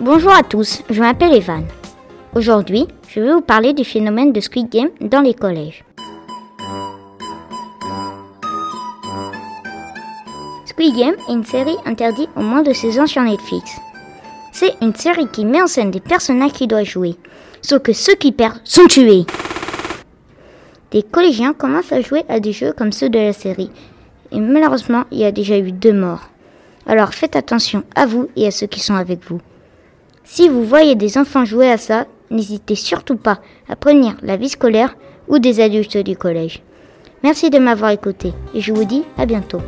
Bonjour à tous, je m'appelle Evan. Aujourd'hui, je vais vous parler du phénomène de Squid Game dans les collèges. Squid Game est une série interdite au moins de 16 ans sur Netflix. C'est une série qui met en scène des personnages qui doivent jouer, sauf que ceux qui perdent sont tués. Des collégiens commencent à jouer à des jeux comme ceux de la série, et malheureusement, il y a déjà eu deux morts. Alors faites attention à vous et à ceux qui sont avec vous. Si vous voyez des enfants jouer à ça, n'hésitez surtout pas à prévenir la vie scolaire ou des adultes du collège. Merci de m'avoir écouté et je vous dis à bientôt.